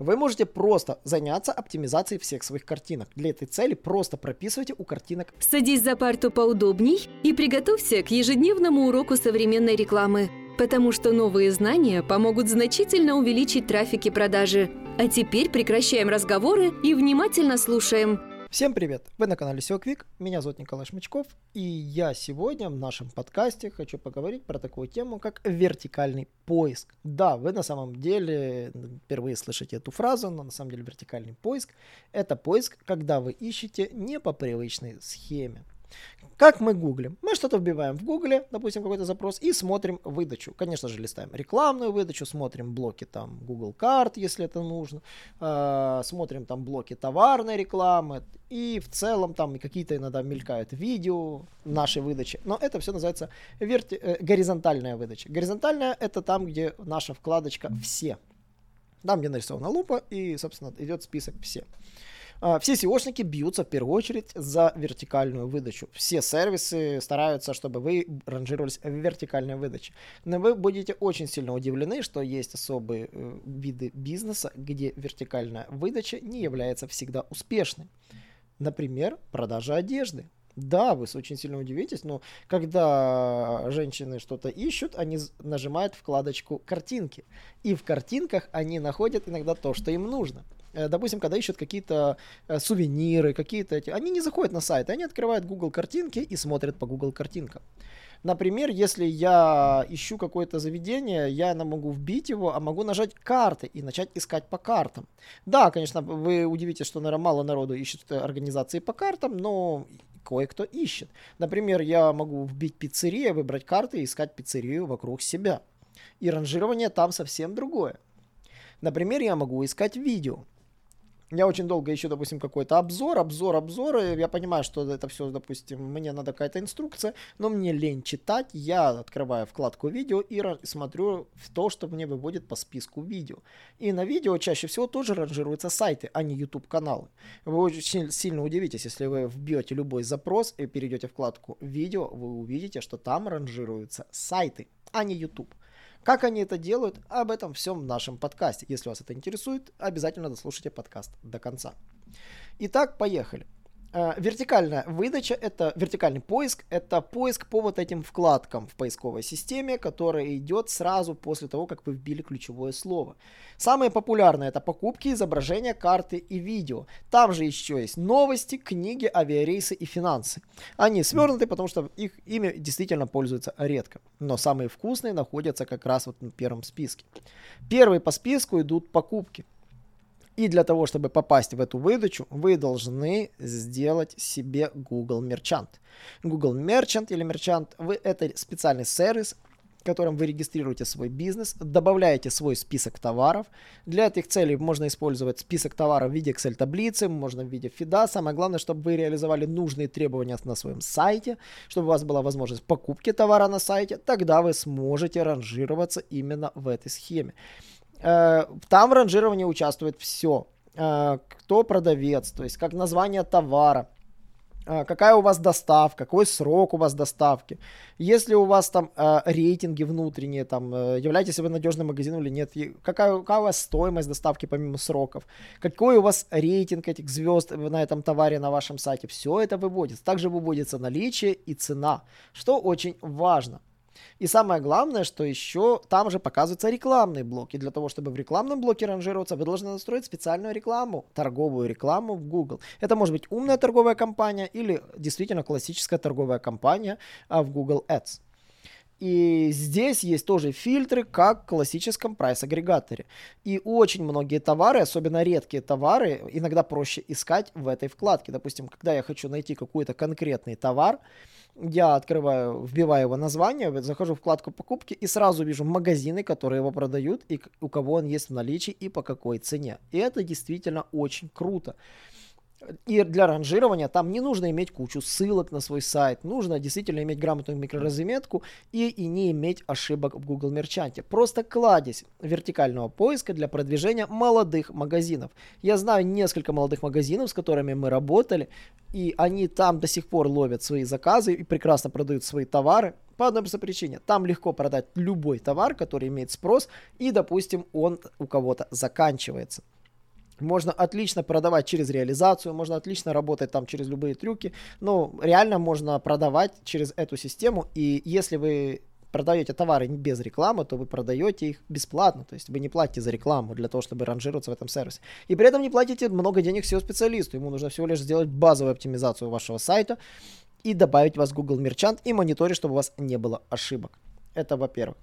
Вы можете просто заняться оптимизацией всех своих картинок. Для этой цели просто прописывайте у картинок. Садись за парту поудобней и приготовься к ежедневному уроку современной рекламы, потому что новые знания помогут значительно увеличить трафик и продажи. А теперь прекращаем разговоры и внимательно слушаем. Всем привет! Вы на канале SEO Quick, меня зовут Николай Шмычков, и я сегодня в нашем подкасте хочу поговорить про такую тему, как вертикальный поиск. Да, вы на самом деле впервые слышите эту фразу, но на самом деле вертикальный поиск – это поиск, когда вы ищете не по привычной схеме. Как мы гуглим? Мы что-то вбиваем в гугле, допустим, какой-то запрос, и смотрим выдачу. Конечно же, листаем рекламную выдачу, смотрим блоки там Google карт, если это нужно, э, смотрим там блоки товарной рекламы, и в целом там какие-то иногда мелькают видео нашей выдачи. Но это все называется верти- э, горизонтальная выдача. Горизонтальная это там, где наша вкладочка «Все». Там, где нарисована лупа, и, собственно, идет список «Все». А, все SEOшники бьются в первую очередь за вертикальную выдачу. Все сервисы стараются, чтобы вы ранжировались в вертикальной выдаче. Но вы будете очень сильно удивлены, что есть особые э, виды бизнеса, где вертикальная выдача не является всегда успешной. Например, продажа одежды. Да, вы очень сильно удивитесь, но когда женщины что-то ищут, они нажимают вкладочку картинки. И в картинках они находят иногда то, что им нужно. Э, допустим, когда ищут какие-то э, сувениры, какие-то эти, они не заходят на сайт, они открывают Google картинки и смотрят по Google картинкам. Например, если я ищу какое-то заведение, я могу вбить его, а могу нажать карты и начать искать по картам. Да, конечно, вы удивитесь, что, наверное, мало народу ищет организации по картам, но кое-кто ищет. Например, я могу вбить пиццерия, выбрать карты и искать пиццерию вокруг себя. И ранжирование там совсем другое. Например, я могу искать видео я очень долго ищу, допустим, какой-то обзор, обзор, обзор, и я понимаю, что это все, допустим, мне надо какая-то инструкция, но мне лень читать, я открываю вкладку видео и смотрю в то, что мне выводит по списку видео. И на видео чаще всего тоже ранжируются сайты, а не YouTube каналы. Вы очень сильно удивитесь, если вы вбьете любой запрос и перейдете вкладку видео, вы увидите, что там ранжируются сайты, а не YouTube. Как они это делают, об этом всем в нашем подкасте. Если вас это интересует, обязательно дослушайте подкаст до конца. Итак, поехали. Э, вертикальная выдача, это вертикальный поиск, это поиск по вот этим вкладкам в поисковой системе, который идет сразу после того, как вы вбили ключевое слово. Самые популярные это покупки, изображения, карты и видео. Там же еще есть новости, книги, авиарейсы и финансы. Они свернуты, потому что их ими действительно пользуются редко. Но самые вкусные находятся как раз вот на первом списке. Первые по списку идут покупки. И для того, чтобы попасть в эту выдачу, вы должны сделать себе Google Merchant. Google Merchant или Merchant вы, это специальный сервис, которым вы регистрируете свой бизнес, добавляете свой список товаров. Для этих целей можно использовать список товаров в виде Excel-таблицы, можно в виде фида. Самое главное, чтобы вы реализовали нужные требования на своем сайте, чтобы у вас была возможность покупки товара на сайте. Тогда вы сможете ранжироваться именно в этой схеме. Э, там в ранжировании участвует все. Э, кто продавец, то есть как название товара, э, какая у вас доставка, какой срок у вас доставки, если у вас там рейтинги внутренние, там, э, являетесь вы надежным магазином или нет, какая, какая у вас стоимость доставки помимо сроков, какой у вас рейтинг этих звезд на этом товаре на вашем сайте, все это выводится. Также выводится наличие и цена, что очень важно. И самое главное, что еще там же показываются рекламные блоки. Для того, чтобы в рекламном блоке ранжироваться, вы должны настроить специальную рекламу, торговую рекламу в Google. Это может быть умная торговая компания или действительно классическая торговая компания а, в Google Ads. И здесь есть тоже фильтры, как в классическом прайс-агрегаторе. И очень многие товары, особенно редкие товары, иногда проще искать в этой вкладке. Допустим, когда я хочу найти какой-то конкретный товар, я открываю, вбиваю его название, захожу в вкладку покупки и сразу вижу магазины, которые его продают и у кого он есть в наличии и по какой цене. И это действительно очень круто. И для ранжирования там не нужно иметь кучу ссылок на свой сайт, нужно действительно иметь грамотную микроразметку и, и не иметь ошибок в Google Мерчанте. Просто кладезь вертикального поиска для продвижения молодых магазинов. Я знаю несколько молодых магазинов, с которыми мы работали, и они там до сих пор ловят свои заказы и прекрасно продают свои товары. По одной простой причине. Там легко продать любой товар, который имеет спрос, и, допустим, он у кого-то заканчивается. Можно отлично продавать через реализацию, можно отлично работать там через любые трюки. Но реально можно продавать через эту систему. И если вы продаете товары без рекламы, то вы продаете их бесплатно. То есть вы не платите за рекламу для того, чтобы ранжироваться в этом сервисе. И при этом не платите много денег SEO-специалисту. Ему нужно всего лишь сделать базовую оптимизацию вашего сайта и добавить вас Google Merchant и мониторить, чтобы у вас не было ошибок. Это во-первых.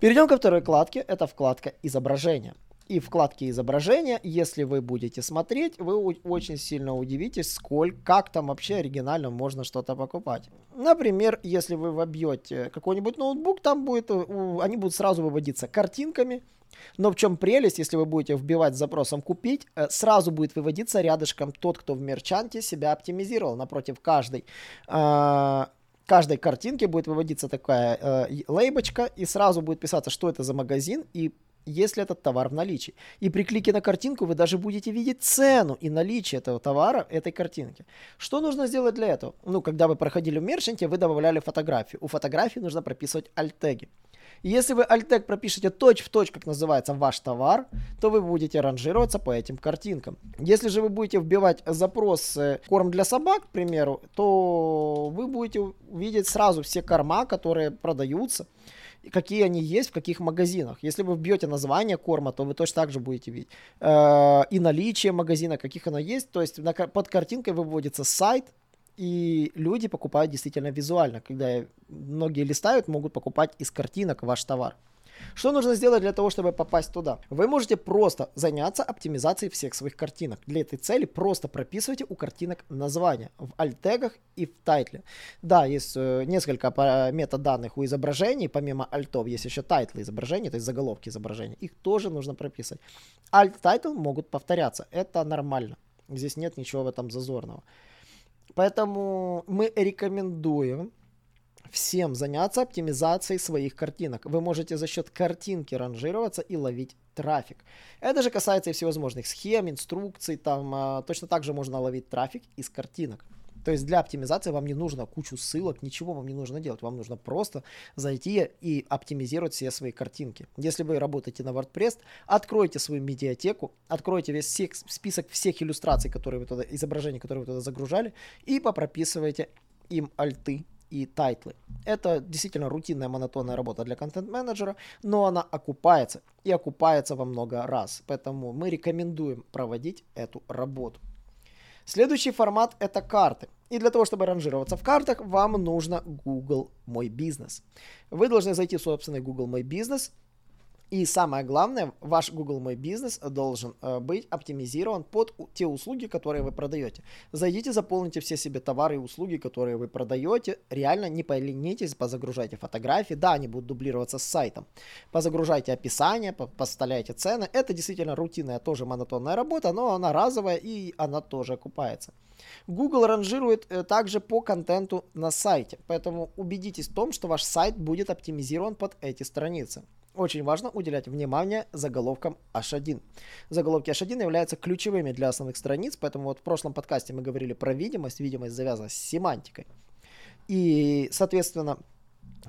Перейдем ко второй вкладке. Это вкладка изображения. И в вкладке изображения, если вы будете смотреть, вы очень сильно удивитесь, сколько, как там вообще оригинально можно что-то покупать. Например, если вы вобьете какой-нибудь ноутбук, там будет, э, они будут сразу выводиться картинками. Но в чем прелесть, если вы будете вбивать запросом «купить», э, сразу будет выводиться рядышком тот, кто в мерчанте себя оптимизировал напротив каждой а, каждой картинке будет выводиться такая э, лейбочка, и сразу будет писаться, что это за магазин, и если этот товар в наличии. И при клике на картинку вы даже будете видеть цену и наличие этого товара, этой картинки. Что нужно сделать для этого? Ну, когда вы проходили в мерчанте, вы добавляли фотографию. У фотографии нужно прописывать альтеги. И если вы альтег пропишете точь в точь, как называется ваш товар, то вы будете ранжироваться по этим картинкам. Если же вы будете вбивать запрос э, корм для собак, к примеру, то вы будете видеть сразу все корма, которые продаются какие они есть в каких магазинах. Если вы вбьете название корма, то вы точно так же будете видеть. Э, и наличие магазина, каких оно есть. То есть под картинкой выводится сайт, и люди покупают действительно визуально. Когда многие листают, могут покупать из картинок ваш товар. Что нужно сделать для того, чтобы попасть туда? Вы можете просто заняться оптимизацией всех своих картинок. Для этой цели просто прописывайте у картинок название в alt-тегах и в тайтле. Да, есть э, несколько метаданных у изображений, помимо альтов есть еще тайтлы изображений, то есть заголовки изображений. Их тоже нужно прописать. Alt, title могут повторяться, это нормально. Здесь нет ничего в этом зазорного. Поэтому мы рекомендуем всем заняться оптимизацией своих картинок. Вы можете за счет картинки ранжироваться и ловить трафик. Это же касается и всевозможных схем, инструкций, там а, точно так же можно ловить трафик из картинок. То есть для оптимизации вам не нужно кучу ссылок, ничего вам не нужно делать. Вам нужно просто зайти и оптимизировать все свои картинки. Если вы работаете на WordPress, откройте свою медиатеку, откройте весь всех, список всех иллюстраций, которые вы туда, изображений, которые вы туда загружали, и попрописывайте им альты и тайтлы. Это действительно рутинная монотонная работа для контент-менеджера, но она окупается и окупается во много раз. Поэтому мы рекомендуем проводить эту работу. Следующий формат это карты. И для того, чтобы ранжироваться в картах, вам нужно Google Мой Бизнес. Вы должны зайти в собственный Google Мой Бизнес, и самое главное, ваш Google Мой Бизнес должен э, быть оптимизирован под те услуги, которые вы продаете. Зайдите, заполните все себе товары и услуги, которые вы продаете. Реально не поленитесь, позагружайте фотографии. Да, они будут дублироваться с сайтом. Позагружайте описание, поставляйте цены. Это действительно рутинная, тоже монотонная работа, но она разовая и она тоже окупается. Google ранжирует э, также по контенту на сайте, поэтому убедитесь в том, что ваш сайт будет оптимизирован под эти страницы. Очень важно уделять внимание заголовкам H1. Заголовки H1 являются ключевыми для основных страниц, поэтому вот в прошлом подкасте мы говорили про видимость. Видимость завязана с семантикой. И, соответственно,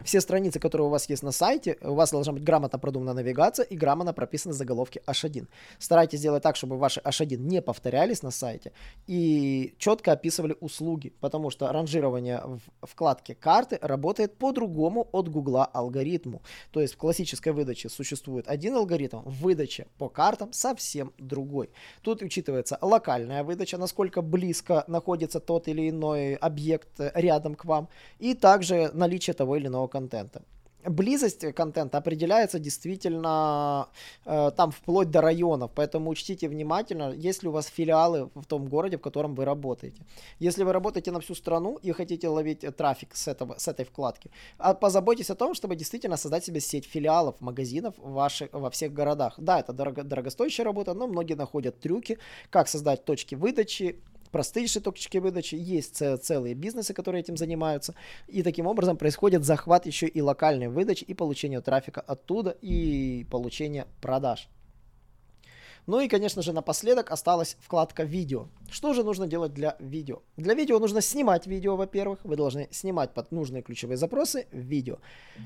все страницы, которые у вас есть на сайте, у вас должна быть грамотно продумана навигация и грамотно прописаны заголовки H1. Старайтесь сделать так, чтобы ваши H1 не повторялись на сайте и четко описывали услуги, потому что ранжирование в вкладке карты работает по-другому от Гугла алгоритму. То есть в классической выдаче существует один алгоритм, в выдаче по картам совсем другой. Тут учитывается локальная выдача, насколько близко находится тот или иной объект рядом к вам, и также наличие того или иного разного контента. Близость контента определяется действительно э, там вплоть до районов, поэтому учтите внимательно, есть ли у вас филиалы в том городе, в котором вы работаете. Если вы работаете на всю страну и хотите ловить трафик с, этого, с этой вкладки, а позаботьтесь о том, чтобы действительно создать себе сеть филиалов, магазинов ваши, во всех городах. Да, это дорого, дорогостоящая работа, но многие находят трюки, как создать точки выдачи, простейшие точки выдачи, есть целые бизнесы, которые этим занимаются, и таким образом происходит захват еще и локальной выдачи, и получение трафика оттуда, и получение продаж. Ну и, конечно же, напоследок осталась вкладка видео. Что же нужно делать для видео? Для видео нужно снимать видео, во-первых. Вы должны снимать под нужные ключевые запросы видео.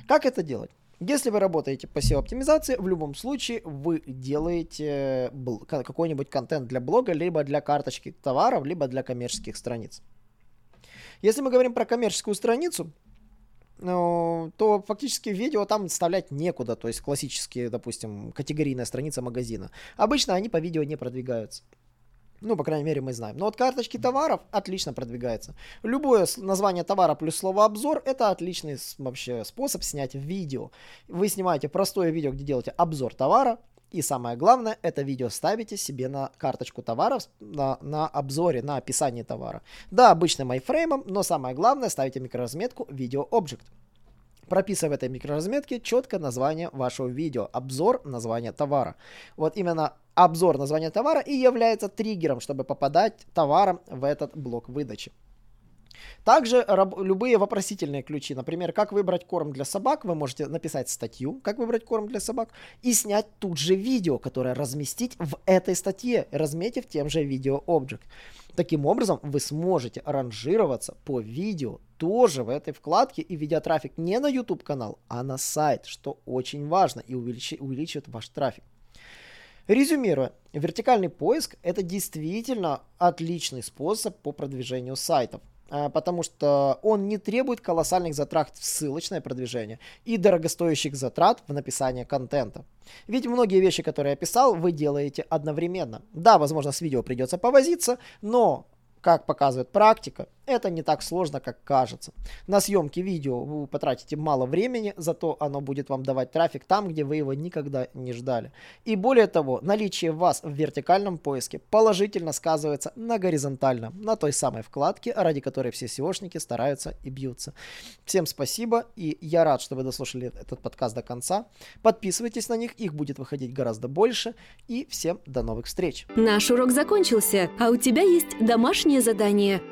Как это делать? Если вы работаете по SEO-оптимизации, в любом случае вы делаете какой-нибудь контент для блога, либо для карточки товаров, либо для коммерческих страниц. Если мы говорим про коммерческую страницу, ну, то фактически видео там вставлять некуда, то есть классические, допустим, категорийная страница магазина. Обычно они по видео не продвигаются. Ну, по крайней мере, мы знаем. Но вот карточки товаров отлично продвигается. Любое название товара плюс слово обзор это отличный вообще способ снять видео. Вы снимаете простое видео, где делаете обзор товара. И самое главное, это видео ставите себе на карточку товаров, на, на обзоре, на описании товара. Да, обычным айфреймом, но самое главное, ставите микроразметку видео Object прописывая в этой микроразметке четко название вашего видео, обзор названия товара. Вот именно обзор названия товара и является триггером, чтобы попадать товаром в этот блок выдачи. Также любые вопросительные ключи, например, как выбрать корм для собак, вы можете написать статью, как выбрать корм для собак, и снять тут же видео, которое разместить в этой статье, разметив тем же видео Object. Таким образом, вы сможете ранжироваться по видео тоже в этой вкладке и ведя трафик не на YouTube канал, а на сайт, что очень важно и увеличивает, увеличивает ваш трафик. Резюмируя, вертикальный поиск это действительно отличный способ по продвижению сайтов. А, потому что он не требует колоссальных затрат в ссылочное продвижение и дорогостоящих затрат в написание контента. Ведь многие вещи, которые я писал, вы делаете одновременно. Да, возможно, с видео придется повозиться, но, как показывает практика, это не так сложно, как кажется. На съемки видео вы потратите мало времени, зато оно будет вам давать трафик там, где вы его никогда не ждали. И более того, наличие вас в вертикальном поиске положительно сказывается на горизонтальном, на той самой вкладке, ради которой все SEOшники стараются и бьются. Всем спасибо, и я рад, что вы дослушали этот подкаст до конца. Подписывайтесь на них, их будет выходить гораздо больше, и всем до новых встреч. Наш урок закончился, а у тебя есть домашнее задание –